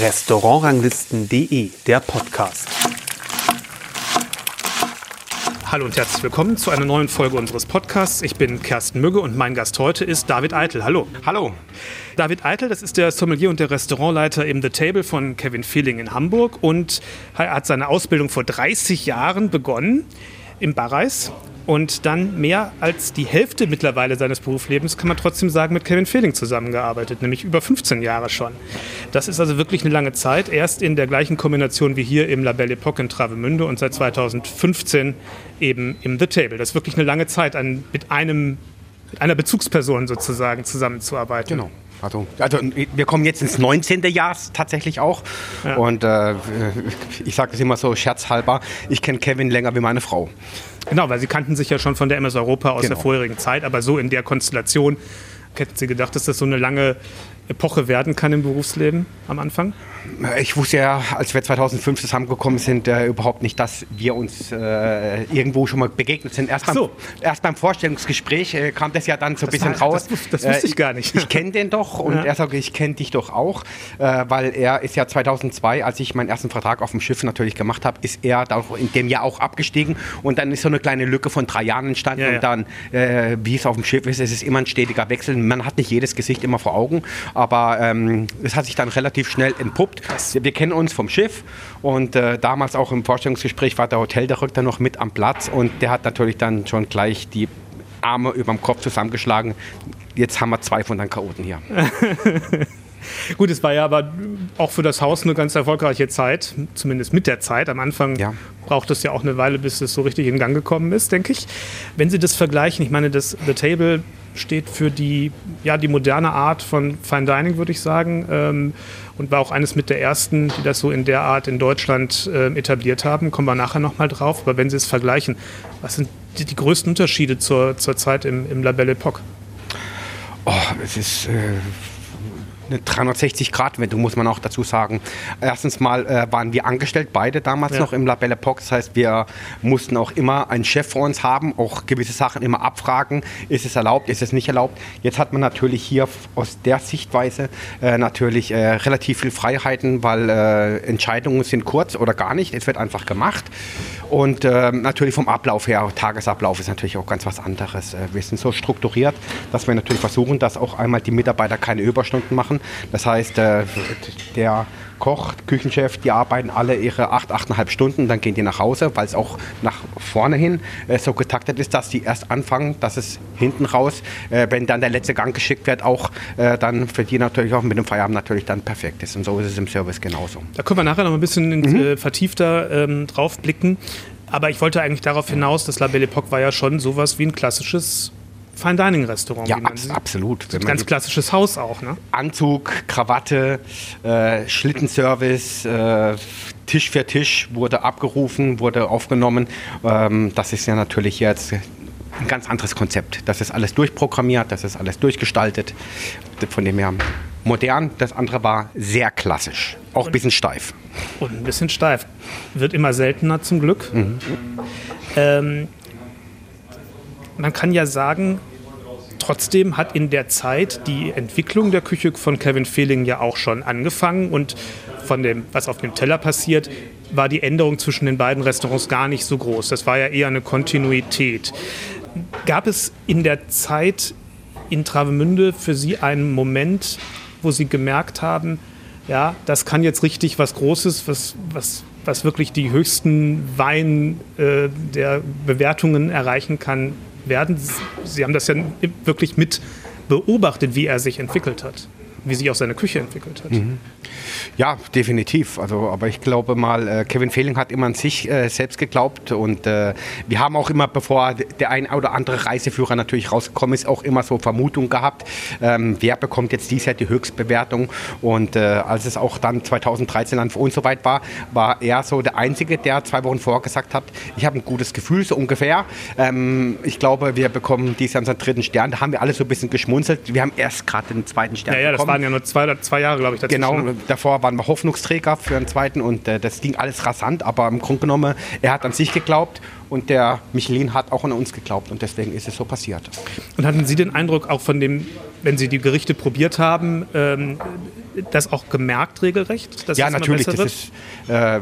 Restaurantranglisten.de, der Podcast. Hallo und herzlich willkommen zu einer neuen Folge unseres Podcasts. Ich bin Kersten Mügge und mein Gast heute ist David Eitel. Hallo. Hallo. David Eitel, das ist der Sommelier und der Restaurantleiter im The Table von Kevin Feeling in Hamburg und er hat seine Ausbildung vor 30 Jahren begonnen im Barreis und dann mehr als die Hälfte mittlerweile seines Berufslebens, kann man trotzdem sagen, mit Kevin Fehling zusammengearbeitet, nämlich über 15 Jahre schon. Das ist also wirklich eine lange Zeit. Erst in der gleichen Kombination wie hier im La Belle Epoque in Travemünde und seit 2015 eben im The Table. Das ist wirklich eine lange Zeit, an, mit, einem, mit einer Bezugsperson sozusagen zusammenzuarbeiten. Genau. Also, also, wir kommen jetzt ins 19. Jahr tatsächlich auch. Ja. Und äh, ich sage das immer so scherzhalber, ich kenne Kevin länger wie meine Frau. Genau, weil sie kannten sich ja schon von der MS Europa aus genau. der vorherigen Zeit, aber so in der Konstellation hätten Sie gedacht, dass das so eine lange Epoche werden kann im Berufsleben am Anfang? Ich wusste ja, als wir 2005 zusammengekommen sind, äh, überhaupt nicht, dass wir uns äh, irgendwo schon mal begegnet sind. Erst, so. beim, erst beim Vorstellungsgespräch äh, kam das ja dann so ein bisschen war, raus. Das, das wusste ich gar nicht. Ich, ich kenne den doch und ja. er sagt, ich kenne dich doch auch, äh, weil er ist ja 2002, als ich meinen ersten Vertrag auf dem Schiff natürlich gemacht habe, ist er in dem Jahr auch abgestiegen und dann ist so eine kleine Lücke von drei Jahren entstanden ja, ja. und dann, äh, wie es auf dem Schiff ist, es ist immer ein stetiger Wechsel. Man hat nicht jedes Gesicht immer vor Augen, aber ähm, es hat sich dann relativ schnell entpuppt. Wir kennen uns vom Schiff und äh, damals auch im Vorstellungsgespräch war der Hoteldirektor noch mit am Platz und der hat natürlich dann schon gleich die Arme über dem Kopf zusammengeschlagen. Jetzt haben wir zwei von den Chaoten hier. Gut, es war ja aber auch für das Haus eine ganz erfolgreiche Zeit, zumindest mit der Zeit. Am Anfang ja. braucht es ja auch eine Weile, bis es so richtig in Gang gekommen ist, denke ich. Wenn Sie das vergleichen, ich meine, das The Table steht für die, ja, die moderne Art von Fine Dining, würde ich sagen. Ähm, und war auch eines mit der ersten, die das so in der Art in Deutschland äh, etabliert haben. Kommen wir nachher nochmal drauf. Aber wenn Sie es vergleichen, was sind die, die größten Unterschiede zur, zur Zeit im, im La Belle Epoque? Oh, es ist. Äh eine 360-Grad-Wendung, muss man auch dazu sagen. Erstens mal äh, waren wir angestellt, beide damals ja. noch im La Belle Epoque. Das heißt, wir mussten auch immer einen Chef vor uns haben, auch gewisse Sachen immer abfragen. Ist es erlaubt, ist es nicht erlaubt? Jetzt hat man natürlich hier aus der Sichtweise äh, natürlich äh, relativ viel Freiheiten, weil äh, Entscheidungen sind kurz oder gar nicht. Es wird einfach gemacht. Und ähm, natürlich vom Ablauf her, Tagesablauf ist natürlich auch ganz was anderes. Äh, wir sind so strukturiert, dass wir natürlich versuchen, dass auch einmal die Mitarbeiter keine Überstunden machen machen. Das heißt, äh, der Koch, Küchenchef, die arbeiten alle ihre acht, achteinhalb Stunden, dann gehen die nach Hause, weil es auch nach vorne hin äh, so getaktet ist, dass die erst anfangen, dass es hinten raus, äh, wenn dann der letzte Gang geschickt wird, auch dann für die natürlich auch mit dem Feierabend natürlich dann perfekt ist. Und so ist es im Service genauso. Da können wir nachher noch ein bisschen mhm. Vertiefter ähm, drauf blicken. Aber ich wollte eigentlich darauf hinaus, dass La Belle Epoque war ja schon sowas wie ein klassisches Fine Dining Restaurant. Ja, abs absolut. Ein ganz klassisches Haus auch, ne? Anzug, Krawatte, äh, Schlittenservice, äh, Tisch für Tisch wurde abgerufen, wurde aufgenommen. Ähm, das ist ja natürlich jetzt ein ganz anderes Konzept. Das ist alles durchprogrammiert, das ist alles durchgestaltet. Von dem her modern. Das andere war sehr klassisch, auch ein bisschen steif. Und ein bisschen steif. Wird immer seltener zum Glück. Mhm. Ähm, man kann ja sagen, trotzdem hat in der Zeit die Entwicklung der Küche von Kevin Fehling ja auch schon angefangen und von dem, was auf dem Teller passiert, war die Änderung zwischen den beiden Restaurants gar nicht so groß. Das war ja eher eine Kontinuität. Gab es in der Zeit in Travemünde für Sie einen Moment, wo Sie gemerkt haben, ja, das kann jetzt richtig was Großes, was, was, was wirklich die höchsten Wein äh, der Bewertungen erreichen kann, werden. Sie haben das ja wirklich mit beobachtet, wie er sich entwickelt hat wie sich auch seine Küche entwickelt hat. Mhm. Ja, definitiv. Also, aber ich glaube mal, äh, Kevin Fehling hat immer an sich äh, selbst geglaubt und äh, wir haben auch immer, bevor der ein oder andere Reiseführer natürlich rausgekommen ist, auch immer so Vermutungen gehabt, ähm, wer bekommt jetzt dies Jahr die Höchstbewertung und äh, als es auch dann 2013 dann für uns soweit war, war er so der Einzige, der zwei Wochen vorher gesagt hat, ich habe ein gutes Gefühl, so ungefähr. Ähm, ich glaube, wir bekommen dies Jahr unseren dritten Stern. Da haben wir alle so ein bisschen geschmunzelt. Wir haben erst gerade den zweiten Stern ja, ja, bekommen waren ja nur zwei, zwei Jahre, glaube ich, dazwischen. Genau, ne? davor waren wir Hoffnungsträger für einen zweiten und äh, das ging alles rasant, aber im Grunde genommen, er hat an sich geglaubt und der Michelin hat auch an uns geglaubt und deswegen ist es so passiert. Und hatten Sie den Eindruck auch von dem, wenn Sie die Gerichte probiert haben, ähm, das auch gemerkt regelrecht? ja, natürlich. Das ist, äh,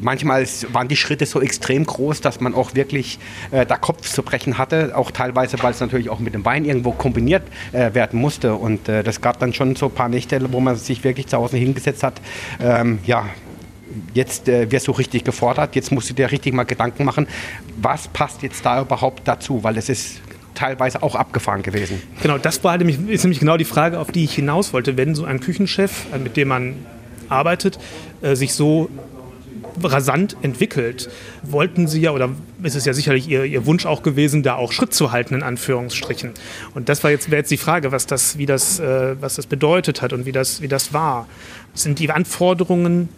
manchmal waren die Schritte so extrem groß, dass man auch wirklich äh, da Kopf zu brechen hatte. Auch teilweise, weil es natürlich auch mit dem Wein irgendwo kombiniert äh, werden musste. Und äh, das gab dann schon so ein paar Nächte, wo man sich wirklich zu Hause hingesetzt hat. Ähm, ja, jetzt äh, wirst du richtig gefordert, jetzt musst du dir richtig mal Gedanken machen, was passt jetzt da überhaupt dazu, weil es ist teilweise auch abgefahren gewesen. Genau, das war nämlich, ist nämlich genau die Frage, auf die ich hinaus wollte. Wenn so ein Küchenchef, äh, mit dem man arbeitet, äh, sich so rasant entwickelt, wollten Sie ja, oder ist es ja sicherlich Ihr, Ihr Wunsch auch gewesen, da auch Schritt zu halten, in Anführungsstrichen. Und das war jetzt, jetzt die Frage, was das, wie das, äh, was das bedeutet hat und wie das, wie das war. Sind die Anforderungen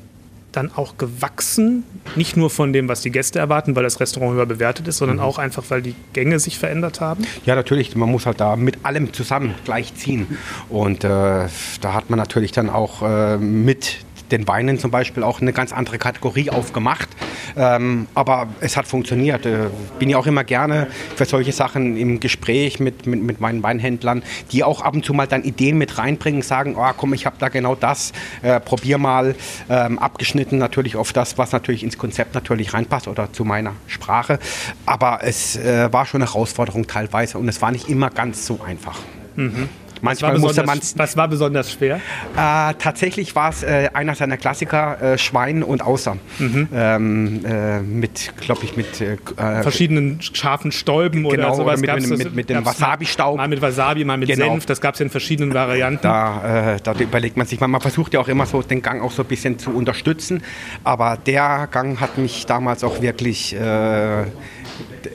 dann auch gewachsen, nicht nur von dem, was die Gäste erwarten, weil das Restaurant höher bewertet ist, sondern mhm. auch einfach, weil die Gänge sich verändert haben? Ja, natürlich. Man muss halt da mit allem zusammen gleichziehen. Und äh, da hat man natürlich dann auch äh, mit den Weinen zum Beispiel auch eine ganz andere Kategorie aufgemacht. Ähm, aber es hat funktioniert. Äh, bin ja auch immer gerne für solche Sachen im Gespräch mit, mit, mit meinen Weinhändlern, die auch ab und zu mal dann Ideen mit reinbringen, sagen, oh komm, ich habe da genau das, äh, probier mal. Ähm, abgeschnitten natürlich auf das, was natürlich ins Konzept natürlich reinpasst oder zu meiner Sprache. Aber es äh, war schon eine Herausforderung teilweise und es war nicht immer ganz so einfach. Mhm. Manchmal musste man Was war besonders schwer? Äh, tatsächlich war es äh, einer seiner Klassiker, äh, Schwein und Außer. Mhm. Ähm, äh, mit, glaube ich, mit äh, äh, verschiedenen scharfen Stäuben genau, oder sowas. Oder mit, mit, mit, mit dem Wasabi-Staub. Mal mit Wasabi, mal mit genau. Senf. Das gab es in verschiedenen Varianten. Da, da, überlegt man sich, man, man versucht ja auch immer so den Gang auch so ein bisschen zu unterstützen. Aber der Gang hat mich damals auch wirklich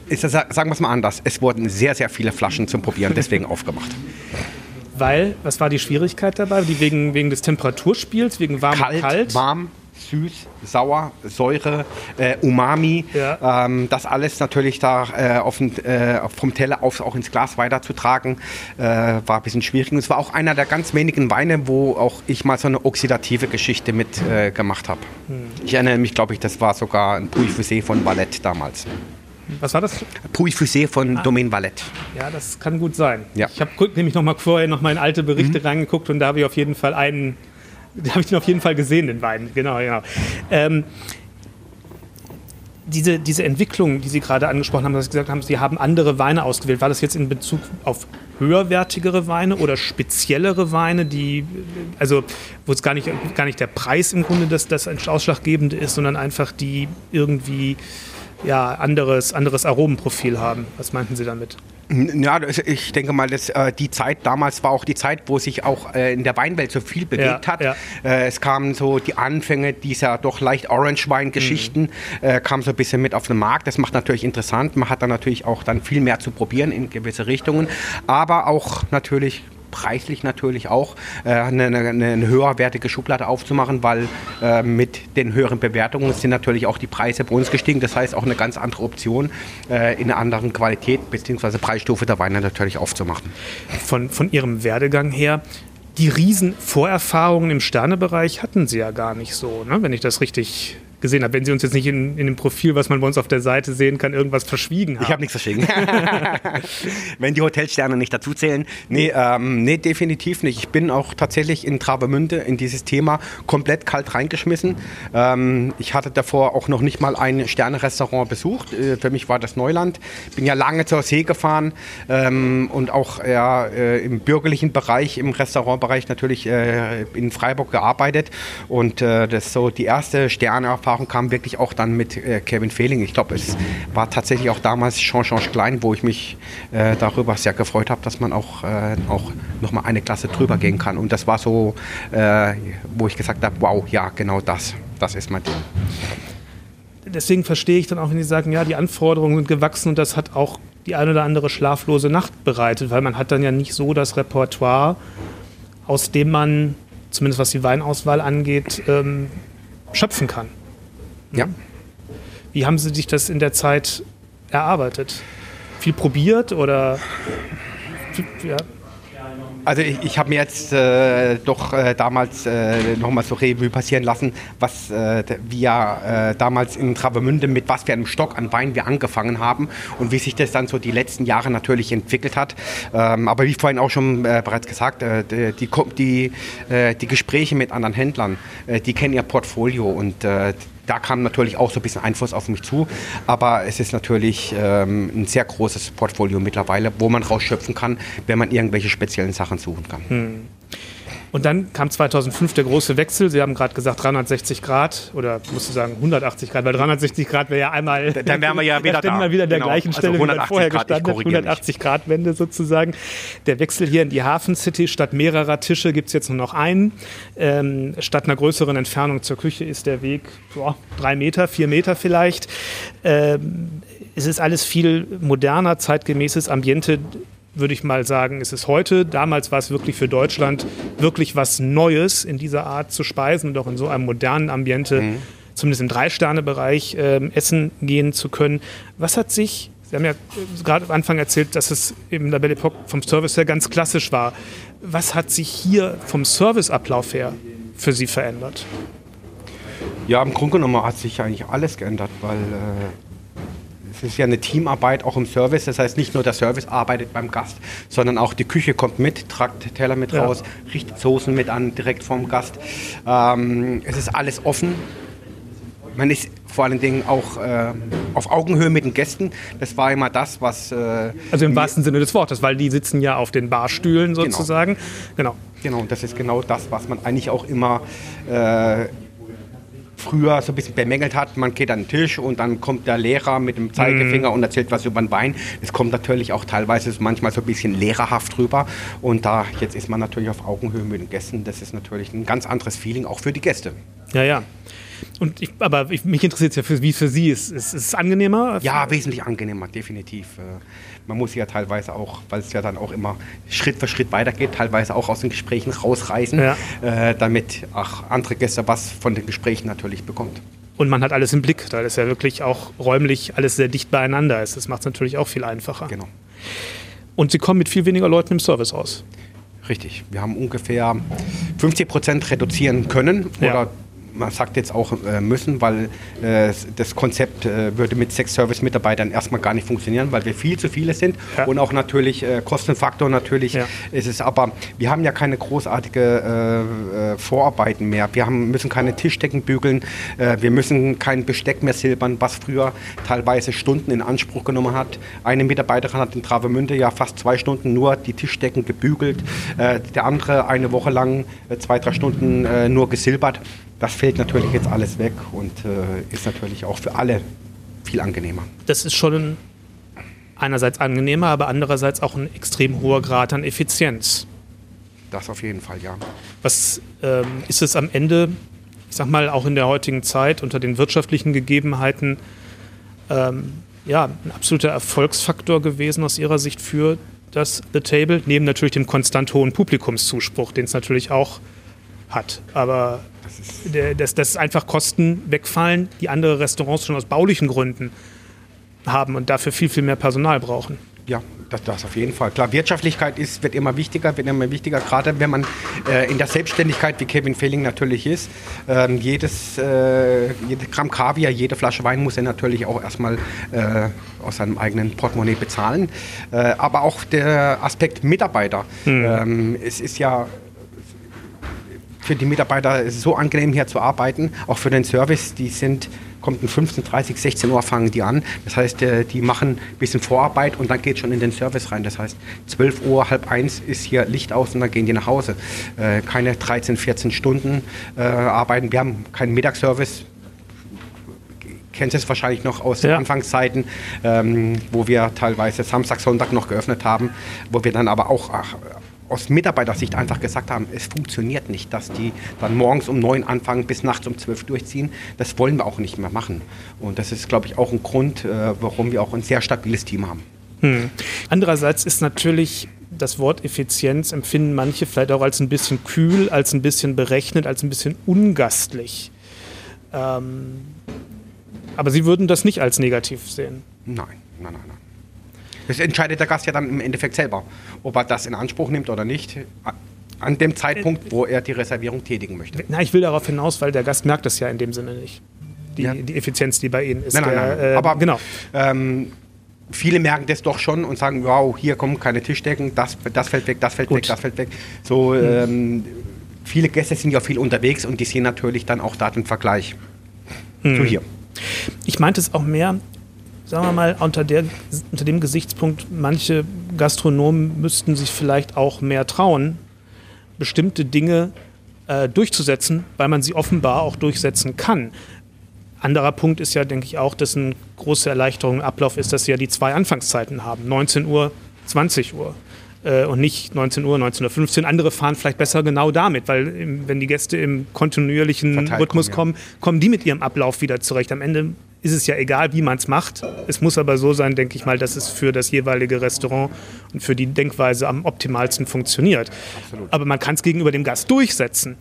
ist das, sagen wir es mal anders, es wurden sehr, sehr viele Flaschen zum Probieren deswegen aufgemacht. Weil, was war die Schwierigkeit dabei? Die wegen, wegen des Temperaturspiels, wegen warm kalt, und kalt? warm, süß, sauer, Säure, äh, Umami. Ja. Ähm, das alles natürlich da äh, auf, äh, vom Teller auf, auch ins Glas weiterzutragen, äh, war ein bisschen schwierig. Und es war auch einer der ganz wenigen Weine, wo auch ich mal so eine oxidative Geschichte mit äh, gemacht habe. Hm. Ich erinnere mich, glaube ich, das war sogar ein Puy Fusé von Valette damals. Was war das? Puy Fusé von ah. Domaine Valette. Ja, das kann gut sein. Ja. Ich habe nämlich noch mal vorher noch mal in alte Berichte mhm. reingeguckt und da habe ich auf jeden Fall einen, da habe ich den auf jeden Fall gesehen, den Wein. Genau, genau. Ähm, diese, diese Entwicklung, die Sie gerade angesprochen haben, dass Sie gesagt haben, Sie haben andere Weine ausgewählt. War das jetzt in Bezug auf höherwertigere Weine oder speziellere Weine, die, also wo es gar nicht, gar nicht der Preis im Grunde das, das Ausschlaggebende ist, sondern einfach die irgendwie ja, anderes, anderes Aromenprofil haben. Was meinten Sie damit? Ja, ich denke mal, dass, äh, die Zeit damals war auch die Zeit, wo sich auch äh, in der Weinwelt so viel bewegt ja, hat. Ja. Äh, es kamen so die Anfänge dieser doch leicht Orange-Wein-Geschichten, mhm. Äh, kam so ein bisschen mit auf den Markt. Das macht natürlich interessant. Man hat dann natürlich auch dann viel mehr zu probieren in gewisse Richtungen, aber auch natürlich preislich natürlich auch äh, eine, eine, eine, höherwertige Schublade aufzumachen, weil äh, mit den höheren Bewertungen sind natürlich auch die Preise bei uns gestiegen. Das heißt auch eine ganz andere Option äh, in einer anderen Qualität bzw. Preisstufe der Weine natürlich aufzumachen. Von, von Ihrem Werdegang her, die riesen Vorerfahrungen im Sternebereich hatten Sie ja gar nicht so, ne? wenn ich das richtig gesehen habe. Wenn Sie uns jetzt nicht in, in dem Profil, was man bei uns auf der Seite sehen kann, irgendwas verschwiegen haben. Ich habe nichts verschwiegen. Wenn die Hotelsterne nicht dazu zählen. Nee, ähm, nee, definitiv nicht. Ich bin auch tatsächlich in Travemünde in dieses Thema komplett kalt reingeschmissen. Ähm, ich hatte davor auch noch nicht mal ein Sternerestaurant besucht. Äh, für mich war das Neuland. Bin ja lange zur See gefahren ähm, und auch ja, äh, im bürgerlichen Bereich, im Restaurantbereich natürlich äh, in Freiburg gearbeitet. Und äh, das ist so die erste Sternerfahrung Erfahrung kam wirklich auch dann mit äh, Kevin Fehling. Ich glaube, es war tatsächlich auch damals Jean-Jean Klein, wo ich mich äh, darüber sehr gefreut habe, dass man auch, äh, auch nochmal eine Klasse drüber gehen kann. Und das war so, äh, wo ich gesagt habe, wow, ja, genau das, das ist mein Ding. Deswegen verstehe ich dann auch, wenn Sie sagen, ja, die Anforderungen sind gewachsen und das hat auch die eine oder andere schlaflose Nacht bereitet, weil man hat dann ja nicht so das Repertoire, aus dem man, zumindest was die Weinauswahl angeht, ähm, schöpfen kann. Ja. Wie haben Sie sich das in der Zeit erarbeitet? Viel probiert oder? Ja. Also ich, ich habe mir jetzt äh, doch äh, damals äh, nochmal so Revue passieren lassen, was äh, wir äh, damals in Travemünde mit was für einem Stock an Wein wir angefangen haben und wie sich das dann so die letzten Jahre natürlich entwickelt hat. Ähm, aber wie vorhin auch schon äh, bereits gesagt, äh, die, die, äh, die Gespräche mit anderen Händlern, die kennen ihr Portfolio und da kam natürlich auch so ein bisschen Einfluss auf mich zu. Aber es ist natürlich ähm, ein sehr großes Portfolio mittlerweile, wo man rausschöpfen kann, wenn man irgendwelche speziellen Sachen suchen kann. Hm. Und dann kam 2005 der große Wechsel. Sie haben gerade gesagt 360 Grad oder musst du sagen 180 Grad, weil 360 Grad wäre ja einmal. Dann wären wir ja wieder da. mal wieder an der genau. gleichen also Stelle, also wie vorher Grad, gestanden 180 Grad Wende sozusagen. Der Wechsel hier in die Hafen City statt mehrerer Tische gibt es jetzt nur noch einen. Ähm, statt einer größeren Entfernung zur Küche ist der Weg boah, drei Meter, vier Meter vielleicht. Ähm, es ist alles viel moderner, zeitgemäßes Ambiente würde ich mal sagen, ist es heute. Damals war es wirklich für Deutschland wirklich was Neues, in dieser Art zu speisen und auch in so einem modernen Ambiente, mhm. zumindest im Drei-Sterne-Bereich, äh, essen gehen zu können. Was hat sich, Sie haben ja gerade am Anfang erzählt, dass es im La Belle Epoque vom Service her ganz klassisch war. Was hat sich hier vom Serviceablauf her für Sie verändert? Ja, im Grunde genommen hat sich eigentlich alles geändert, weil äh es ist ja eine Teamarbeit auch im Service. Das heißt, nicht nur der Service arbeitet beim Gast, sondern auch die Küche kommt mit, tragt Teller mit ja. raus, richtet Soßen mit an, direkt vom Gast. Ähm, es ist alles offen. Man ist vor allen Dingen auch äh, auf Augenhöhe mit den Gästen. Das war immer das, was. Äh, also im wahrsten Sinne des Wortes, weil die sitzen ja auf den Barstühlen genau. sozusagen. Genau. Genau, und das ist genau das, was man eigentlich auch immer äh, früher so ein bisschen bemängelt hat. Man geht an den Tisch und dann kommt der Lehrer mit dem Zeigefinger mm. und erzählt was über den Wein. Es kommt natürlich auch teilweise manchmal so ein bisschen lehrerhaft rüber. Und da jetzt ist man natürlich auf Augenhöhe mit den Gästen. Das ist natürlich ein ganz anderes Feeling auch für die Gäste. Ja, ja. Und ich, aber ich, mich interessiert ja, für, wie es für Sie ist. Ist es angenehmer? Ja, wesentlich angenehmer, definitiv. Äh, man muss ja teilweise auch, weil es ja dann auch immer Schritt für Schritt weitergeht, teilweise auch aus den Gesprächen rausreißen, ja. äh, damit auch andere Gäste was von den Gesprächen natürlich bekommt. Und man hat alles im Blick, da ist ja wirklich auch räumlich alles sehr dicht beieinander ist. Das macht es natürlich auch viel einfacher. Genau. Und Sie kommen mit viel weniger Leuten im Service aus. Richtig. Wir haben ungefähr 50 Prozent reduzieren können ja. oder man sagt jetzt auch äh, müssen, weil äh, das Konzept äh, würde mit sechs Service-Mitarbeitern erstmal gar nicht funktionieren, weil wir viel zu viele sind ja. und auch natürlich äh, Kostenfaktor natürlich ja. ist es. Aber wir haben ja keine großartige äh, äh, Vorarbeiten mehr. Wir haben, müssen keine Tischdecken bügeln, wir müssen kein Besteck mehr silbern, was früher teilweise Stunden in Anspruch genommen hat. Eine Mitarbeiterin hat in Travemünde ja fast zwei Stunden nur die Tischdecken gebügelt, der andere eine Woche lang zwei, drei Stunden nur gesilbert. Das fällt natürlich jetzt alles weg und äh, ist natürlich auch für alle viel angenehmer. Das ist schon einerseits angenehmer, aber andererseits auch ein extrem hoher Grad an Effizienz. Das auf jeden Fall, ja. Was ähm, ist es am Ende, ich sag mal, auch in der heutigen Zeit unter den wirtschaftlichen Gegebenheiten, ähm, ja, ein absoluter Erfolgsfaktor gewesen aus Ihrer Sicht für das The Table, neben natürlich dem konstant hohen Publikumszuspruch, den es natürlich auch hat. Aber dass, dass einfach Kosten wegfallen, die andere Restaurants schon aus baulichen Gründen haben und dafür viel, viel mehr Personal brauchen. Ja, das, das auf jeden Fall. Klar, Wirtschaftlichkeit ist, wird immer wichtiger, wird immer wichtiger, gerade wenn man äh, in der Selbstständigkeit, wie Kevin Fehling natürlich ist, ähm, jedes, äh, jede Gramm Kaviar, jede Flasche Wein muss er natürlich auch erstmal äh, aus seinem eigenen Portemonnaie bezahlen. Äh, aber auch der Aspekt Mitarbeiter. Mhm. Ähm, es ist ja für die Mitarbeiter so angenehm hier zu arbeiten, auch für den Service. Die sind, kommt um 15, 30, 16 Uhr fangen die an. Das heißt, äh, die machen ein bisschen Vorarbeit und dann geht schon in den Service rein. Das heißt, 12 Uhr, halb eins ist hier Licht aus und dann gehen die nach Hause. Äh, keine 13, 14 Stunden äh, arbeiten. Wir haben keinen Mittagsservice kennst es wahrscheinlich noch aus ja. Anfangszeiten, ähm, wo wir teilweise Samstag, Sonntag noch geöffnet haben, wo wir dann aber auch aus Mitarbeitersicht einfach gesagt haben, es funktioniert nicht, dass die dann morgens um neun anfangen bis nachts um zwölf durchziehen. Das wollen wir auch nicht mehr machen. Und das ist, glaube ich, auch ein Grund, äh, warum wir auch ein sehr stabiles Team haben. Hm. Andererseits ist natürlich das Wort Effizienz empfinden manche vielleicht auch als ein bisschen kühl, als ein bisschen berechnet, als ein bisschen ungastlich. Ähm, aber Sie würden das nicht als negativ sehen? Nein, nein, nein, nein. Das entscheidet der Gast ja dann im Endeffekt selber, ob er das in Anspruch nimmt oder nicht. An dem Zeitpunkt, wo er die Reservierung tätigen möchte. Na, ich will darauf hinaus, weil der Gast merkt das ja in dem Sinne nicht. Die, ja. die Effizienz, die bei Ihnen ist. Nein, nein, nein. Der, äh, Aber genau. Ähm, viele merken das doch schon und sagen, wow, hier kommen keine Tischdecken, das, das fällt weg, das fällt Gut. weg, das fällt weg. So, hm. ähm, viele Gäste sind ja viel unterwegs und die sehen natürlich dann auch da den Vergleich. Hm. So hier. Ich meinte es auch mehr, sagen wir mal, unter, der, unter dem Gesichtspunkt, manche Gastronomen müssten sich vielleicht auch mehr trauen, bestimmte Dinge äh, durchzusetzen, weil man sie offenbar auch durchsetzen kann. Anderer Punkt ist ja, denke ich, auch, dass eine große Erleichterung im Ablauf ist, dass sie ja die zwei Anfangszeiten haben, 19 Uhr, 20 Uhr äh, und nicht 19 Uhr, 19.15 Uhr. Andere fahren vielleicht besser genau damit, weil wenn die Gäste im kontinuierlichen Rhythmus kommen, ja. kommen, kommen die mit ihrem Ablauf wieder zurecht. Am Ende ist es ja egal, wie man es macht. Es muss aber so sein, denke ich mal, dass es für das jeweilige Restaurant und für die Denkweise am optimalsten funktioniert. Absolut. Aber man kann es gegenüber dem Gast durchsetzen.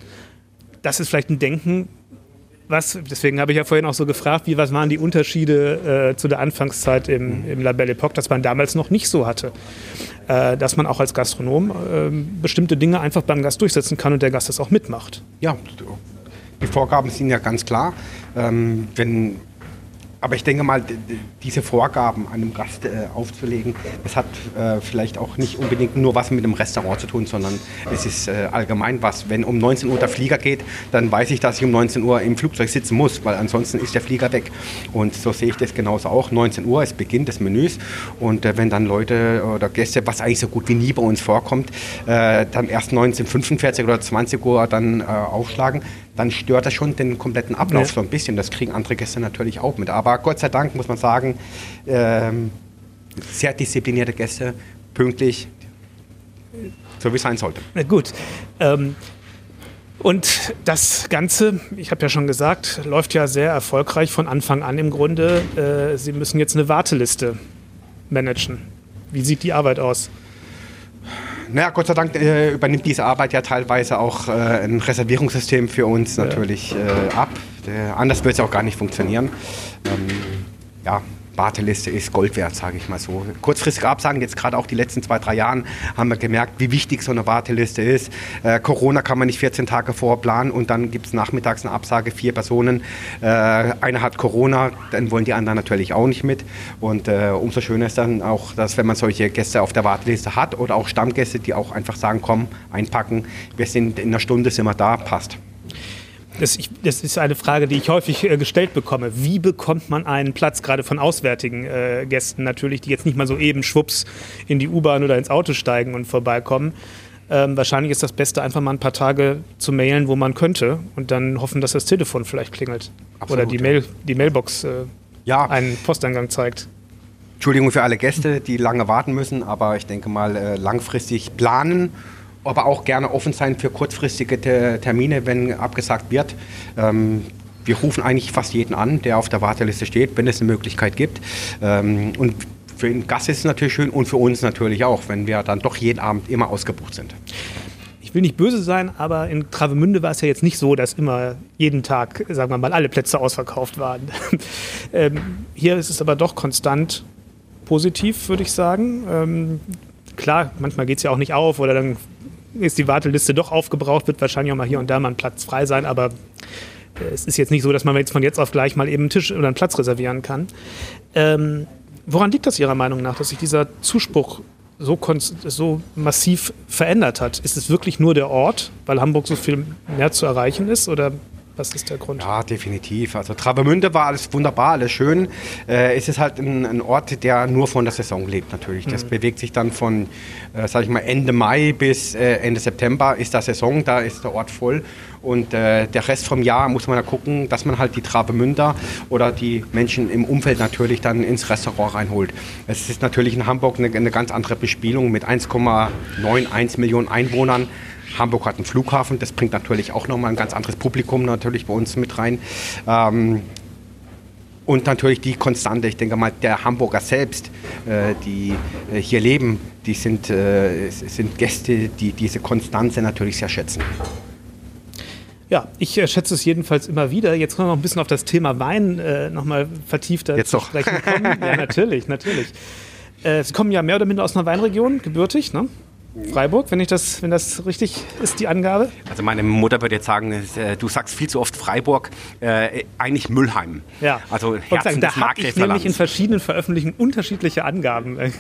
Das ist vielleicht ein Denken, was, deswegen habe ich ja vorhin auch so gefragt, wie, was waren die Unterschiede äh, zu der Anfangszeit im, im La Belle Époque, dass man damals noch nicht so hatte. Äh, dass man auch als Gastronom äh, bestimmte Dinge einfach beim Gast durchsetzen kann und der Gast das auch mitmacht. Ja, die Vorgaben sind ja ganz klar. Ähm, wenn aber ich denke mal, diese Vorgaben einem Gast äh, aufzulegen, das hat äh, vielleicht auch nicht unbedingt nur was mit dem Restaurant zu tun, sondern es ist äh, allgemein was. Wenn um 19 Uhr der Flieger geht, dann weiß ich, dass ich um 19 Uhr im Flugzeug sitzen muss, weil ansonsten ist der Flieger weg. Und so sehe ich das genauso auch. 19 Uhr ist Beginn des Menüs und äh, wenn dann Leute oder Gäste, was eigentlich so gut wie nie bei uns vorkommt, äh, dann erst 19.45 oder 20 Uhr dann äh, aufschlagen, dann stört das schon den kompletten Ablauf ja. so ein bisschen. Das kriegen andere Gäste natürlich auch mit. Aber Gott sei Dank muss man sagen, ähm, sehr disziplinierte Gäste, pünktlich, so wie es sein sollte. Na gut. Ähm, und das Ganze, ich habe ja schon gesagt, läuft ja sehr erfolgreich von Anfang an im Grunde. Äh, Sie müssen jetzt eine Warteliste managen. Wie sieht die Arbeit aus? Naja, Gott sei Dank äh, übernimmt diese Arbeit ja teilweise auch äh, ein Reservierungssystem für uns natürlich äh, ab. anders wird es auch gar nicht funktionieren. Ähm, ja, Warteliste ist Gold wert, sage ich mal so. Kurzfristig Absagen, jetzt gerade auch die letzten zwei, drei Jahren, haben wir gemerkt, wie wichtig so eine Warteliste ist. Äh, Corona kann man nicht 14 Tage vorplanen und dann gibt es nachmittags eine Absage, vier Personen. Äh, einer hat Corona, dann wollen die anderen natürlich auch nicht mit. Und äh, umso schöner ist dann auch, dass wenn man solche Gäste auf der Warteliste hat oder auch Stammgäste, die auch einfach sagen, komm, einpacken, wir sind in einer Stunde, sind wir da, passt. Das, ich, das, ist eine Frage, die ich häufig äh, gestellt bekomme. Wie bekommt man einen Platz, gerade von auswärtigen äh, Gästen natürlich, die jetzt nicht mal so eben schwupps in die U-Bahn oder ins Auto steigen und vorbeikommen? Ähm, wahrscheinlich ist das Beste, einfach mal ein paar Tage zu mailen, wo man könnte und dann hoffen, dass das Telefon vielleicht klingelt. Absolut, oder die, Mail, die Mailbox äh, ja. einen Posteingang zeigt. Entschuldigung für alle Gäste, die lange warten müssen, aber ich denke mal äh, langfristig planen aber auch gerne offen sein für kurzfristige Termine, wenn abgesagt wird. Ähm, wir rufen eigentlich fast jeden an, der auf der Warteliste steht, wenn es eine Möglichkeit gibt. Ähm, und für den Gast ist es natürlich schön und für uns natürlich auch, wenn wir dann doch jeden Abend immer ausgebucht sind. Ich will nicht böse sein, aber in Travemünde war es ja jetzt nicht so, dass immer jeden Tag, sagen wir mal, alle Plätze ausverkauft waren. ähm, hier ist es aber doch konstant positiv, würde ich sagen. Ähm, klar, manchmal geht es ja auch nicht auf oder dann ist die Warteliste doch aufgebraucht, wird wahrscheinlich auch mal hier und da mal ein Platz frei sein, aber äh, es ist jetzt nicht so, dass man jetzt von jetzt auf gleich mal eben einen Tisch oder einen Platz reservieren kann. Ähm, woran liegt das Ihrer Meinung nach, dass sich dieser Zuspruch so, so massiv verändert hat? Ist es wirklich nur der Ort, weil Hamburg so viel mehr zu erreichen ist? Oder was ist der Grund? Ja, definitiv. Also Travemünde war alles wunderbar, alles schön. Äh, es ist halt ein, ein, Ort, der nur von der Saison lebt natürlich. Das mhm. bewegt sich dann von, äh, sag ich mal, Ende Mai bis äh, Ende September ist da Saison, da ist der Ort voll. Und äh, der Rest vom Jahr muss man da gucken, dass man halt die Travemünder oder die Menschen im Umfeld natürlich dann ins Restaurant reinholt. Es ist natürlich in Hamburg eine, eine ganz andere Bespielung mit 1,91 Millionen Einwohnern. Hamburg hat einen Flughafen, das bringt natürlich auch nochmal ein ganz anderes Publikum natürlich bei uns mit rein. Ähm, und natürlich die Konstante, ich denke mal, der Hamburger selbst, äh, die äh, hier leben, die sind, äh, sind Gäste, die diese Konstanze natürlich sehr schätzen. Ja, ich äh, schätze es jedenfalls immer wieder. Jetzt können wir noch ein bisschen auf das Thema Wein äh, nochmal vertiefter Jetzt zu sprechen kommen. ja, natürlich, natürlich. Äh, Sie kommen ja mehr oder minder aus einer Weinregion, gebürtig, ne? Freiburg, wenn ich das, wenn das richtig ist, die Angabe? Also meine Mutter würde jetzt sagen, äh, du sagst viel zu oft Freiburg, äh, eigentlich Müllheim. Ja. Also Herzen sagen, da habe ich nämlich in verschiedenen Veröffentlichungen unterschiedliche Angaben äh,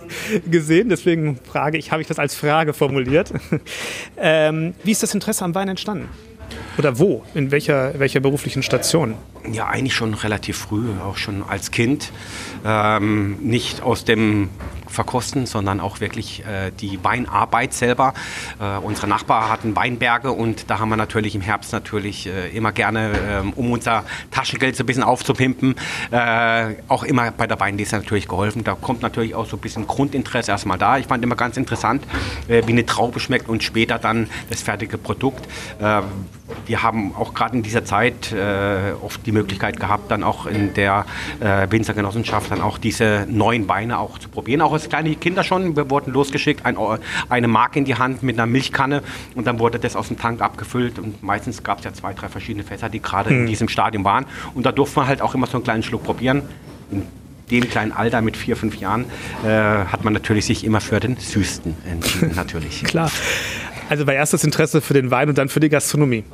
gesehen. Deswegen frage ich, habe ich das als Frage formuliert. ähm, wie ist das Interesse am Wein entstanden? Oder wo? In welcher, welcher beruflichen Station? Ja, eigentlich schon relativ früh, auch schon als Kind. Ähm, nicht aus dem verkosten, sondern auch wirklich äh, die Weinarbeit selber. Äh, unsere Nachbarn hatten Weinberge und da haben wir natürlich im Herbst natürlich äh, immer gerne, ähm, um unser Taschengeld so ein bisschen aufzupimpen, äh, auch immer bei der Weinlese natürlich geholfen. Da kommt natürlich auch so ein bisschen Grundinteresse erstmal da. Ich fand immer ganz interessant, äh, wie eine Traube schmeckt und später dann das fertige Produkt. Äh, wir haben auch gerade in dieser Zeit oft die Möglichkeit gehabt, dann auch in der Winzergenossenschaft dann auch diese neuen Weine auch zu probieren, auch als kleine Kinder schon. Wir wurden losgeschickt, ein, eine Mark in die Hand mit einer Milchkanne und dann wurde das aus dem Tank abgefüllt. Und meistens gab es ja zwei, drei verschiedene Fässer, die gerade mhm. in diesem Stadium waren. Und da durfte man halt auch immer so einen kleinen Schluck probieren. In dem kleinen Alter mit vier, fünf Jahren äh, hat man natürlich sich immer für den Süßsten entschieden, natürlich. Klar. Also war erst das Interesse für den Wein und dann für die Gastronomie.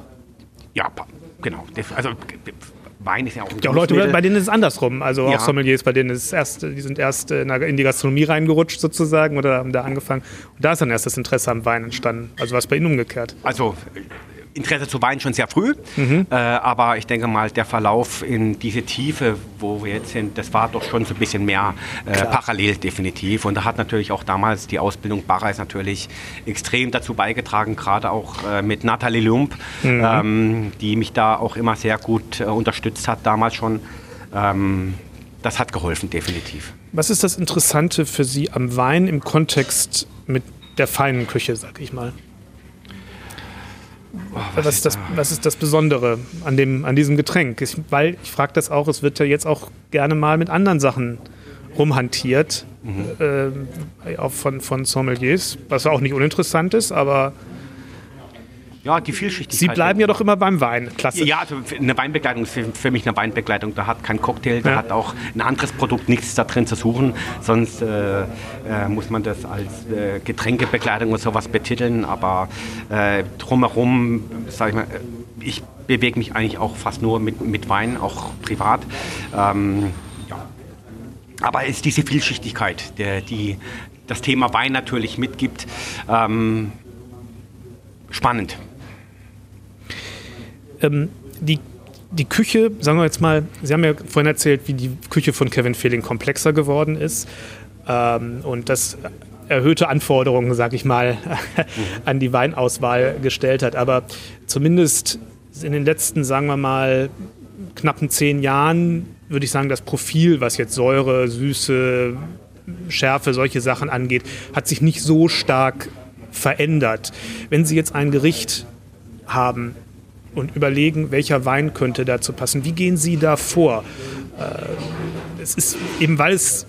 Ja, genau. Also Wein ist ja auch ein ja, Leute, bei denen ist es andersrum. Also ja. auch Sommeliers, bei denen ist erst, die sind erst in die Gastronomie reingerutscht sozusagen oder haben da angefangen. Und da ist dann erst das Interesse am Wein entstanden. Also was bei Ihnen umgekehrt? Also Interesse zu Wein schon sehr früh, mhm. äh, aber ich denke mal, der Verlauf in diese Tiefe, wo wir jetzt sind, das war doch schon so ein bisschen mehr äh, parallel definitiv. Und da hat natürlich auch damals die Ausbildung Barreis natürlich extrem dazu beigetragen, gerade auch äh, mit Nathalie Lump, mhm. ähm, die mich da auch immer sehr gut äh, unterstützt hat, damals schon. Ähm, das hat geholfen, definitiv. Was ist das Interessante für Sie am Wein im Kontext mit der feinen Küche, sag ich mal? Oh, was, was, ist das, was, ist das, Besondere an, dem, an diesem Getränk? Ich, weil ich frage das auch, es wird ja jetzt auch gerne mal mit anderen Sachen rumhantiert, mhm. äh, auch von, von Sommeliers, was auch nicht uninteressant ist, aber ja, die Vielschichtigkeit. Sie bleiben ja doch immer beim Wein, klasse. Ja, also eine Weinbegleitung ist für, mich eine Weinbegleitung. Da hat kein Cocktail, da ja. hat auch ein anderes Produkt nichts da drin zu suchen. Sonst äh, äh, muss man das als äh, Getränkebegleitung oder sowas betiteln. Aber äh, drumherum, sage ich mal, ich bewege mich eigentlich auch fast nur mit, mit Wein, auch privat. Ähm, ja. Aber es ist diese Vielschichtigkeit, der, die das Thema Wein natürlich mitgibt. Ähm, spannend ähm, die, die Küche, sagen wir jetzt mal, Sie haben ja vorhin erzählt, wie die Küche von Kevin Fehling komplexer geworden ist. Ähm, und das erhöhte Anforderungen, sag ich mal, an die Weinauswahl gestellt hat. Aber zumindest in den letzten, sagen wir mal, knappen zehn Jahren würde ich sagen, das Profil, was jetzt Säure, Süße, Schärfe, solche Sachen angeht, hat sich nicht so stark verändert. Wenn Sie jetzt ein Gericht haben, und überlegen, welcher Wein könnte dazu passen. Wie gehen Sie da vor? Äh, es ist eben, weil es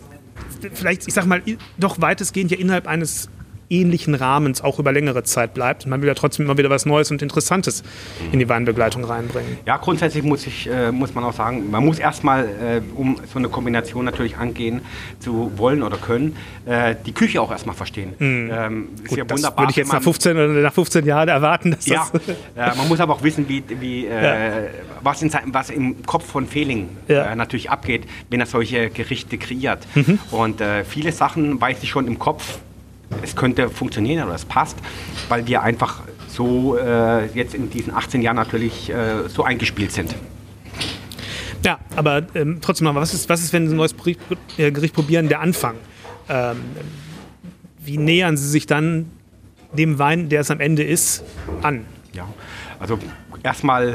vielleicht, ich sag mal, doch weitestgehend ja innerhalb eines ähnlichen Rahmens auch über längere Zeit bleibt. Und man will ja trotzdem immer wieder was Neues und Interessantes in die Weinbegleitung reinbringen. Ja, grundsätzlich muss, ich, äh, muss man auch sagen, man muss erstmal, äh, um so eine Kombination natürlich angehen zu wollen oder können, äh, die Küche auch erstmal verstehen. Mhm. Ähm, Gut, ja das würde ich jetzt nach 15, oder nach 15 Jahren erwarten. Dass ja, das man muss aber auch wissen, wie, wie, äh, ja. was, in, was, im Kopf von Fehling ja. Äh, natürlich abgeht, wenn er solche Gerichte kreiert. Mhm. Und äh, viele Sachen weiß ich schon im Kopf, es könnte funktionieren oder es passt, weil wir einfach so äh, jetzt in diesen 18 Jahren natürlich äh, so eingespielt sind. Ja, aber ähm, trotzdem noch, was ist, was ist, wenn Sie ein neues äh, Gericht probieren, der Anfang? Ähm, wie nähern Sie sich dann dem Wein, der es am Ende ist, an? Ja, also erstmal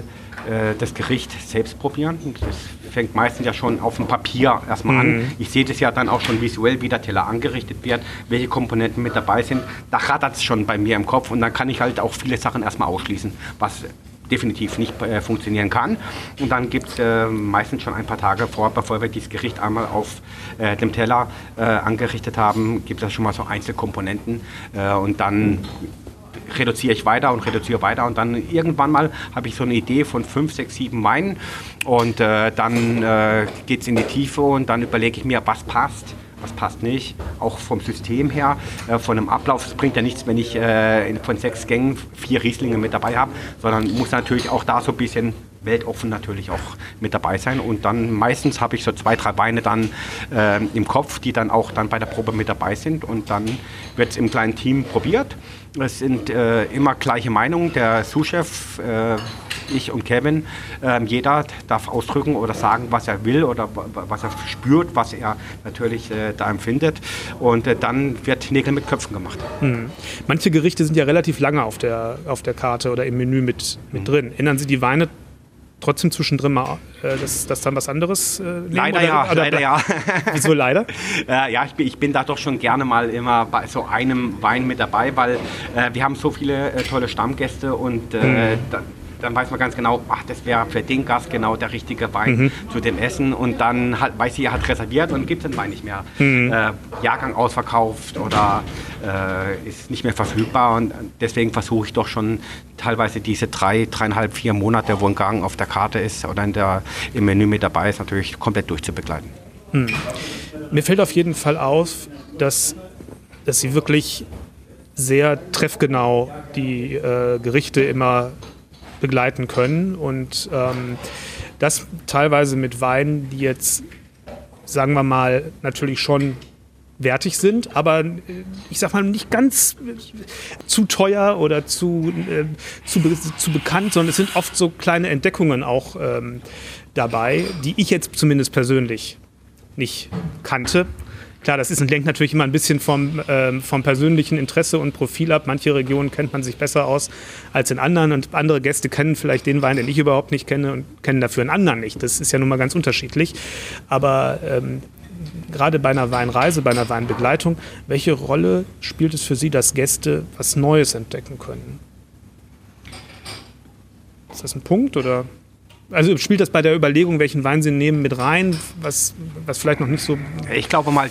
äh, das Gericht selbst probieren. Das fängt meistens ja schon auf dem Papier erstmal mhm. an. Ich sehe das ja dann auch schon visuell, wie der Teller angerichtet wird, welche Komponenten mit dabei sind. Da rattert es schon bei mir im Kopf und dann kann ich halt auch viele Sachen erstmal ausschließen, was definitiv nicht äh, funktionieren kann. Und dann gibt es äh, meistens schon ein paar Tage vor, bevor wir dieses Gericht einmal auf äh, dem Teller äh, angerichtet haben, gibt es schon mal so Einzelkomponenten. Äh, und dann reduziere ich weiter und reduziere weiter und dann irgendwann mal habe ich so eine Idee von fünf, sechs, sieben Weinen und äh, dann äh, geht es in die Tiefe und dann überlege ich mir, was passt was passt nicht. Auch vom System her, äh, von dem Ablauf. Es bringt ja nichts, wenn ich äh, von sechs Gängen vier Rieslinge mit dabei habe, sondern muss natürlich auch da so ein bisschen weltoffen natürlich auch mit dabei sein. Und dann meistens habe ich so zwei, drei Beine dann äh, im Kopf, die dann auch dann bei der Probe mit dabei sind. Und dann wird es im kleinen Team probiert. Es sind äh, immer gleiche Meinungen. Der Sous-Chef, äh, ich und Kevin, äh, jeder darf ausdrücken oder sagen, was er will oder was er spürt, was er natürlich äh, da empfindet. Und äh, dann wird Nägel mit Köpfen gemacht. Hm. Manche Gerichte sind ja relativ lange auf der, auf der Karte oder im Menü mit, mit hm. drin. Ändern Sie die Weine trotzdem zwischendrin mal, äh, dass, dass dann was anderes äh, Leider oder, ja, oder, leider ja. Wieso leider? äh, ja, ich bin, ich bin da doch schon gerne mal immer bei so einem Wein mit dabei, weil äh, wir haben so viele äh, tolle Stammgäste und äh, mhm. da, dann weiß man ganz genau, ach, das wäre für den Gast genau der richtige Wein mhm. zu dem Essen. Und dann halt, weiß sie, er hat reserviert und gibt den Wein nicht mehr. Mhm. Äh, Jahrgang ausverkauft oder äh, ist nicht mehr verfügbar. Und deswegen versuche ich doch schon teilweise diese drei, dreieinhalb, vier Monate, wo ein Gang auf der Karte ist oder in der, im Menü mit dabei ist, natürlich komplett durchzubegleiten. Mhm. Mir fällt auf jeden Fall auf, dass, dass Sie wirklich sehr treffgenau die äh, Gerichte immer begleiten können. Und ähm, das teilweise mit Weinen, die jetzt, sagen wir mal, natürlich schon wertig sind, aber äh, ich sag mal nicht ganz zu teuer oder zu, äh, zu, zu bekannt, sondern es sind oft so kleine Entdeckungen auch ähm, dabei, die ich jetzt zumindest persönlich nicht kannte. Klar, das ist und lenkt natürlich immer ein bisschen vom, ähm, vom persönlichen Interesse und Profil ab. Manche Regionen kennt man sich besser aus als in anderen und andere Gäste kennen vielleicht den Wein, den ich überhaupt nicht kenne und kennen dafür einen anderen nicht. Das ist ja nun mal ganz unterschiedlich. Aber ähm, gerade bei einer Weinreise, bei einer Weinbegleitung, welche Rolle spielt es für Sie, dass Gäste was Neues entdecken können? Ist das ein Punkt oder? Also spielt das bei der Überlegung, welchen Wein Sie nehmen, mit rein, was, was vielleicht noch nicht so. Ich glaube mal,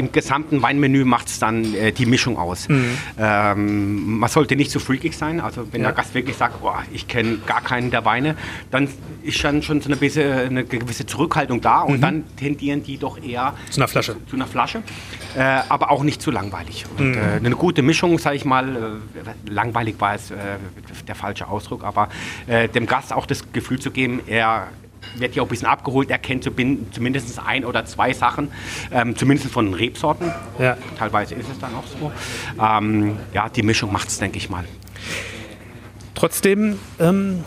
im gesamten Weinmenü macht es dann äh, die Mischung aus. Mhm. Ähm, man sollte nicht zu so freakig sein. Also wenn ja. der Gast wirklich sagt, oh, ich kenne gar keinen der Weine, dann ist dann schon so eine, bisschen, eine gewisse Zurückhaltung da und mhm. dann tendieren die doch eher zu einer Flasche. Zu, zu einer Flasche. Äh, aber auch nicht zu langweilig. Und, mhm. äh, eine gute Mischung, sage ich mal, äh, langweilig war es äh, der falsche Ausdruck, aber äh, dem Gast auch das Gefühl zu geben, er wird ja auch ein bisschen abgeholt. Er kennt zumindest ein oder zwei Sachen, ähm, zumindest von Rebsorten. Ja. Teilweise ist es dann auch so. Ähm, ja, die Mischung macht es, denke ich mal. Trotzdem ähm,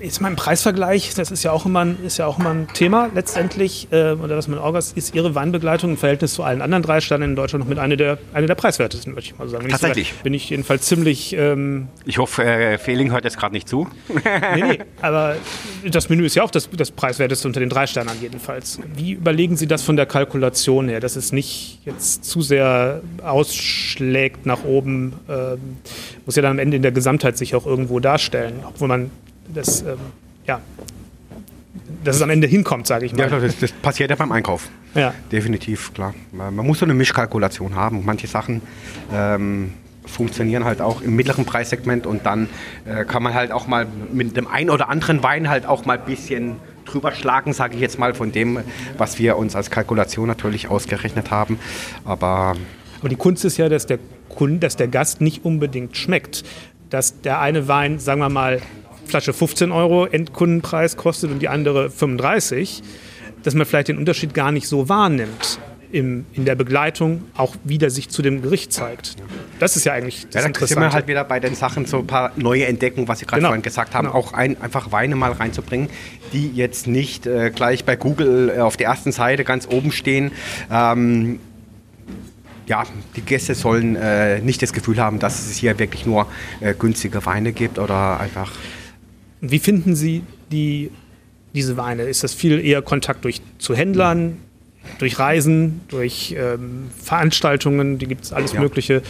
jetzt mal im Preisvergleich, das ist ja auch immer ein, ist ja auch immer ein Thema letztendlich, äh, oder was man auch ist Ihre Weinbegleitung im Verhältnis zu allen anderen drei Ständen in Deutschland noch mit einer der, eine der preiswertesten, würde ich mal sagen. Tatsächlich. Sogar, bin ich jedenfalls ziemlich... Ähm, ich hoffe, äh, Fehling hört jetzt gerade nicht zu. nee, nee, aber das Menü ist ja auch das, das preiswerteste unter den drei Sternen jedenfalls. Wie überlegen Sie das von der Kalkulation her, dass es nicht jetzt zu sehr ausschlägt nach oben, ähm, muss ja dann am Ende in der Gesamtheit sich auch irgendwo darstellen, obwohl man das, ähm, ja, dass es am Ende hinkommt, sage ich mal. Ja, das, das, passiert ja beim Einkauf. Ja. Definitiv, klar. Man muss so eine Mischkalkulation haben. Manche Sachen ähm, funktionieren halt auch im mittleren Preissegment und dann äh, kann man halt auch mal mit dem einen oder anderen Wein halt auch mal ein bisschen drüber schlagen, sage ich jetzt mal, von dem, was wir uns als Kalkulation natürlich ausgerechnet haben. Aber, Aber die Kunst ist ja, dass der, Kunde, dass der Gast nicht unbedingt schmeckt. Dass der eine Wein, sagen wir mal, Flasche 15 Euro Endkundenpreis kostet und die andere 35, dass man vielleicht den Unterschied gar nicht so wahrnimmt. Im, in der Begleitung auch wieder sich zu dem Gericht zeigt. Das ist ja eigentlich das ja, dann sind wir halt wieder bei den Sachen so ein paar neue Entdeckungen, was Sie gerade genau. vorhin gesagt haben, genau. auch ein, einfach Weine mal reinzubringen, die jetzt nicht äh, gleich bei Google äh, auf der ersten Seite ganz oben stehen. Ähm, ja, die Gäste sollen äh, nicht das Gefühl haben, dass es hier wirklich nur äh, günstige Weine gibt oder einfach wie finden Sie die, diese Weine? Ist das viel eher Kontakt durch, zu Händlern, durch Reisen, durch ähm, Veranstaltungen, die gibt es alles ja. Mögliche.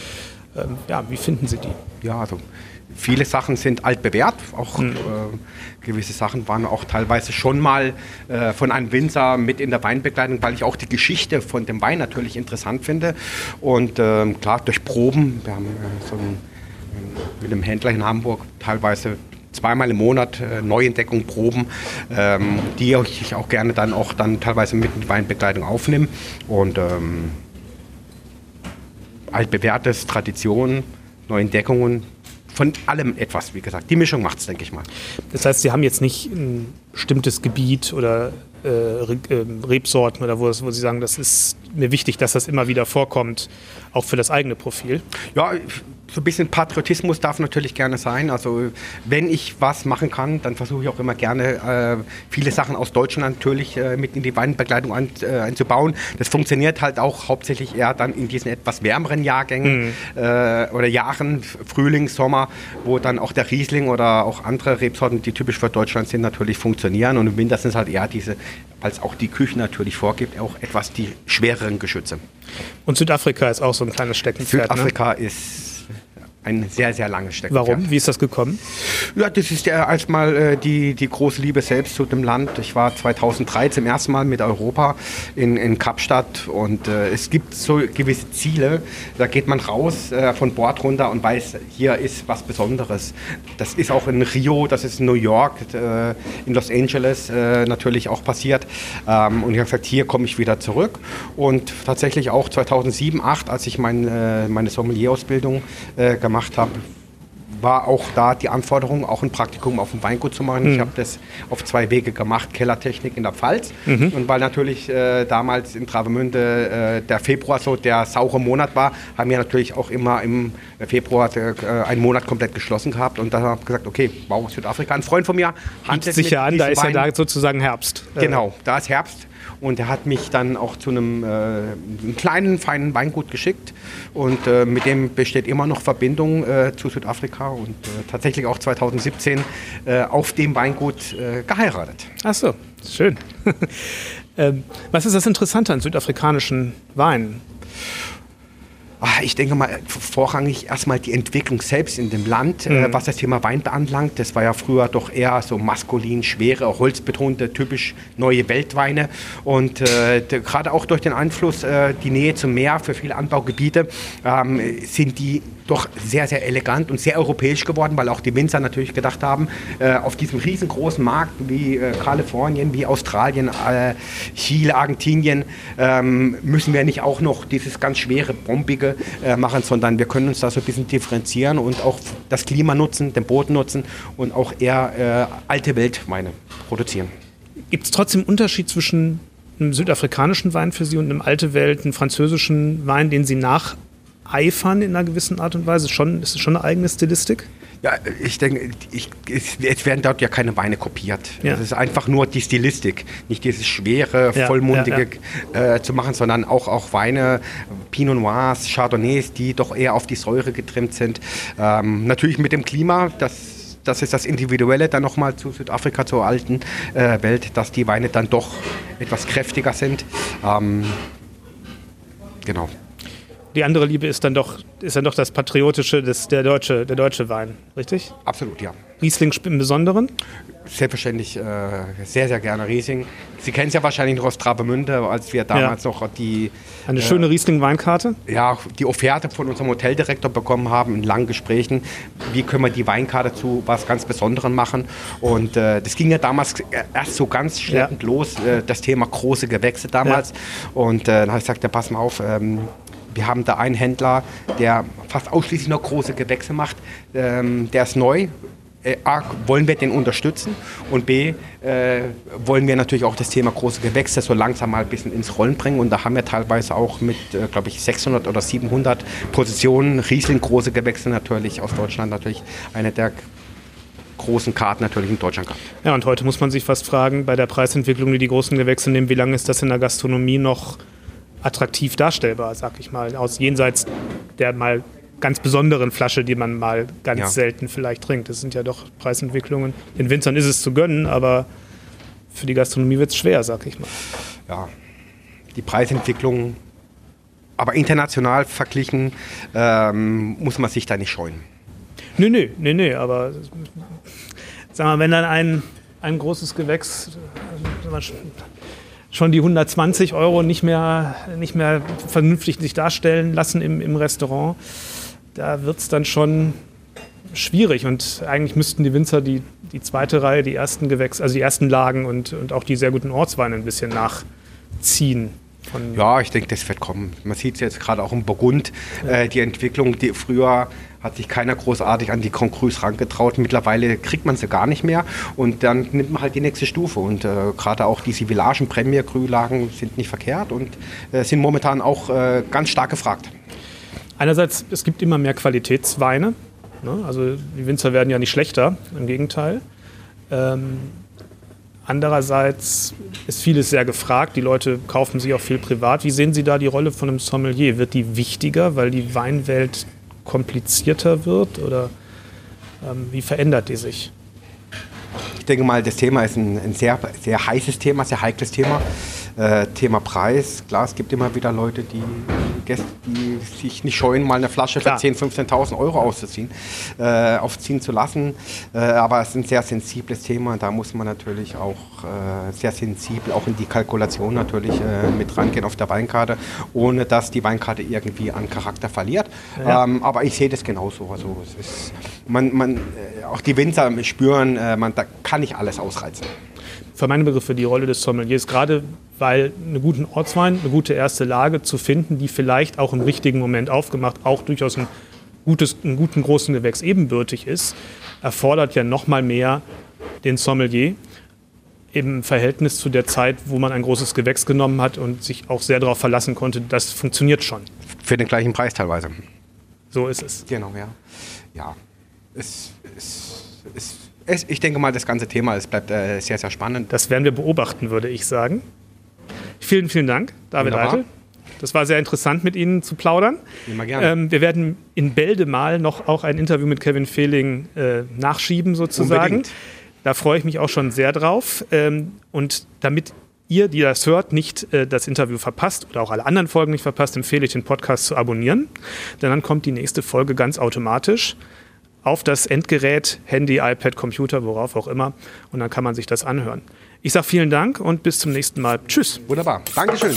Ähm, ja, wie finden Sie die? Ja, also viele Sachen sind altbewährt. Auch mhm. äh, gewisse Sachen waren auch teilweise schon mal äh, von einem Winzer mit in der Weinbegleitung, weil ich auch die Geschichte von dem Wein natürlich interessant finde. Und äh, klar, durch Proben, wir haben äh, so einen, mit einem Händler in Hamburg teilweise zweimal im Monat äh, Neuentdeckungen, Proben, ähm, die ich auch gerne dann auch dann teilweise mit Weinbegleitung aufnehme. Und ähm, altbewährtes, Tradition, Neuentdeckungen, von allem etwas, wie gesagt. Die Mischung macht es, denke ich mal. Das heißt, Sie haben jetzt nicht ein bestimmtes Gebiet oder äh, ähm, Rebsorten oder wo, wo Sie sagen, das ist mir wichtig, dass das immer wieder vorkommt, auch für das eigene Profil? Ja, so ein bisschen Patriotismus darf natürlich gerne sein. Also wenn ich was machen kann, dann versuche ich auch immer gerne äh, viele Sachen aus Deutschland natürlich äh, mit in die Weinbegleitung ein, äh, einzubauen. Das funktioniert halt auch hauptsächlich eher dann in diesen etwas wärmeren Jahrgängen mhm. Äh, oder Jahren, Frühling, Sommer, wo dann auch der Riesling oder auch andere Rebsorten, die typisch für Deutschland sind, natürlich funktionieren. Und im Winter sind es halt eher diese, als auch die Küche natürlich vorgibt, auch etwas die schwereren Geschütze. Und Südafrika ist auch so ein kleines Steckenpferd. Ne? Südafrika ne? ist ein sehr, sehr langes Steckenpferd. Warum? Wie ist das gekommen? Ja, das ist ja erstmal äh, die, die große Liebe selbst zu dem Land. Ich war 2003 zum ersten Mal mit Europa in, in Kapstadt und äh, es gibt so gewisse Ziele. Da geht man raus äh, von Bord runter und weiß, hier ist was Besonderes. Das ist auch in Rio, das ist in New York, äh, in Los Angeles äh, natürlich auch passiert. Ähm, und ich habe gesagt, hier komme ich wieder zurück. Und tatsächlich auch 2007, 2008, als ich mein, äh, meine Sommelier-Ausbildung gemacht gemacht habe, war auch da die Anforderung, auch ein Praktikum auf dem Weingut zu machen. Mhm. Ich habe das auf zwei Wege gemacht, Kellertechnik in der Pfalz. Mhm. Und weil natürlich äh, damals in Travemünde äh, der Februar so der saure Monat war, haben wir natürlich auch immer im Februar äh, einen Monat komplett geschlossen gehabt. Und da habe ich gesagt, okay, wow, Südafrika. Ein Freund von mir handelt sicher an, da ist Wein. ja da sozusagen Herbst. Genau, da ist Herbst. Und er hat mich dann auch zu einem, äh, kleinen, feinen Weingut geschickt. Und äh, mit dem besteht immer noch Verbindung äh, zu Südafrika und äh, tatsächlich auch 2017 äh, auf dem Weingut äh, geheiratet. Ach so, schön. ähm, was ist das Interessante an südafrikanischen Weinen? Ah, ich denke mal, vorrangig erstmal die Entwicklung selbst in dem Land, äh, mhm. was das Thema Wein beanlangt. Das war ja früher doch eher so maskulin, schwere, holzbetonte, typisch neue Weltweine. Und äh, gerade auch durch den Einfluss, äh, die Nähe zum Meer für viele Anbaugebiete, ähm, sind die doch sehr, sehr elegant und sehr europäisch geworden, weil auch die Winzer natürlich gedacht haben, äh, auf diesem riesengroßen Markt wie äh, Kalifornien, wie Australien, äh, Chile, Argentinien, ähm, müssen wir nicht auch noch dieses ganz schwere, bombige äh, machen, sondern wir können uns da so ein bisschen differenzieren und auch das Klima nutzen, den Boden nutzen und auch eher äh, alte Weltweine produzieren. Gibt es trotzdem Unterschied zwischen einem südafrikanischen Wein für Sie und einem alte Welt, einem französischen Wein, den Sie nach eifern in einer gewissen Art und Weise? Schon, ist es schon eine eigene Stilistik? Ja, ich denke, ich, es, werden dort ja keine Weine kopiert. Ja. Es ist einfach nur die Stilistik, nicht dieses schwere, ja, vollmundige ja, äh, zu machen, sondern auch, auch Weine, Pinot Noirs, Chardonnays, die doch eher auf die Säure getrimmt sind. Ähm, natürlich mit dem Klima, das das ist das Individuelle dann nochmal zu Südafrika, zur alten äh, Welt, dass die Weine dann doch etwas kräftiger sind. Ähm, genau die andere Liebe ist dann doch, ist dann doch das Patriotische, das, der, deutsche, der deutsche Wein, richtig? Absolut, ja. Riesling im Besonderen? Selbstverständlich äh, sehr, sehr gerne Riesling. Sie kennen es ja wahrscheinlich noch aus Travemünde, als wir damals ja. noch die... Eine äh, schöne Riesling-Weinkarte? Ja, die Offerte von unserem Hoteldirektor bekommen haben in langen Gesprächen. Wie können wir die Weinkarte zu was ganz Besonderem machen? Und äh, das ging ja damals erst so ganz schleppend ja. los, äh, das Thema große Gewächse damals. Ja. Und äh, dann habe ich gesagt, ja, pass mal auf, ähm, wir haben da einen Händler, der fast ausschließlich nur große Gewächse macht. Ähm, der ist neu. Äh, A, wollen wir den unterstützen und B, äh, wollen wir natürlich auch das Thema große Gewächse so langsam mal ein bisschen ins Rollen bringen. Und da haben wir teilweise auch mit, äh, glaube ich, 600 oder 700 Positionen Riesling große Gewächse natürlich aus Deutschland natürlich eine der großen Karten natürlich in Deutschland gehabt. Ja, und heute muss man sich fast fragen, bei der Preisentwicklung, die die großen Gewächse nehmen, wie lange ist das in der Gastronomie noch attraktiv darstellbar, sag ich mal, aus jenseits der mal ganz besonderen Flasche, die man mal ganz ja. selten vielleicht trinkt. Das sind ja doch Preisentwicklungen. Den Winzern ist es zu gönnen, aber für die Gastronomie wird es schwer, sag ich mal. Ja, die Preisentwicklung, aber international verglichen, ähm, muss man sich da nicht scheuen. Nö, nö, nö, nö, aber sag mal, wenn dann ein, ein großes Gewächs, schon die 120 Euro nicht mehr, nicht mehr vernünftig sich darstellen lassen im, im Restaurant. Da wird es dann schon schwierig und eigentlich müssten die Winzer die, die zweite Reihe, die ersten Gewächs, also die ersten Lagen und, und auch die sehr guten Ortsweine ein bisschen nachziehen. ja, ich denke, das wird kommen. Man sieht es jetzt gerade auch im Burgund, ja. äh, die Entwicklung, die früher hat sich keiner großartig an die Concrus rangetraut. Mittlerweile kriegt man sie gar nicht mehr und dann nimmt man halt die nächste Stufe. Und äh, gerade auch diese Villagen, Premier Grühlagen sind nicht verkehrt und äh, sind momentan auch äh, ganz stark gefragt. Einerseits, es gibt immer mehr Qualitätsweine. Ne? Also die Winzer werden ja nicht schlechter, im Gegenteil. Ähm, andererseits ist vieles sehr gefragt. Die Leute kaufen sich auch viel privat. Wie sehen Sie da die Rolle von einem Sommelier? Wird die wichtiger, weil die Weinwelt komplizierter wird oder ähm, wie verändert die sich? Ich denke mal, das Thema ist ein, ein sehr, sehr heißes Thema, sehr heikles Thema. Äh, Thema Preis, klar, es gibt immer wieder Leute, die, die sich nicht scheuen, mal eine Flasche klar. für 10.000, 15.000 Euro auszuziehen, äh, aufziehen zu lassen. Äh, aber es ist ein sehr sensibles Thema, da muss man natürlich auch äh, sehr sensibel auch in die Kalkulation natürlich äh, mit rangehen auf der Weinkarte, ohne dass die Weinkarte irgendwie an Charakter verliert. Ja. Ähm, aber ich sehe das genauso. Also es ist, man, man, äh, auch die Winzer spüren, man, da kann nicht alles ausreizen für meine Begriffe die Rolle des Sommeliers, gerade weil einen guten Ortswein, eine gute erste Lage zu finden, die vielleicht auch im richtigen Moment aufgemacht, auch durchaus ein gutes, einen guten großen Gewächs ebenbürtig ist, erfordert ja noch mal mehr den Sommelier im Verhältnis zu der Zeit, wo man ein großes Gewächs genommen hat und sich auch sehr darauf verlassen konnte, das funktioniert schon. Für den gleichen Preis teilweise. So ist es. Genau, ja. Ja, es, es, es es, ich denke mal, das ganze Thema es bleibt äh, sehr, sehr spannend. Das werden wir beobachten, würde ich sagen. Vielen, vielen Dank, David Wunderbar. Eitel. Das war sehr interessant, mit Ihnen zu plaudern. Immer gerne. Ähm, wir werden in Bälde mal noch auch ein Interview mit Kevin Fehling äh, nachschieben, sozusagen. Unbedingt. Da freue ich mich auch schon sehr drauf. Ähm, und damit ihr, die das hört, nicht äh, das Interview verpasst oder auch alle anderen Folgen nicht verpasst, empfehle ich den Podcast zu abonnieren. Denn dann kommt die nächste Folge ganz automatisch auf das Endgerät, Handy, iPad, Computer, worauf auch immer. Und dann kann man sich das anhören. Ich sage vielen Dank und bis zum nächsten Mal. Tschüss. Wunderbar. Dankeschön.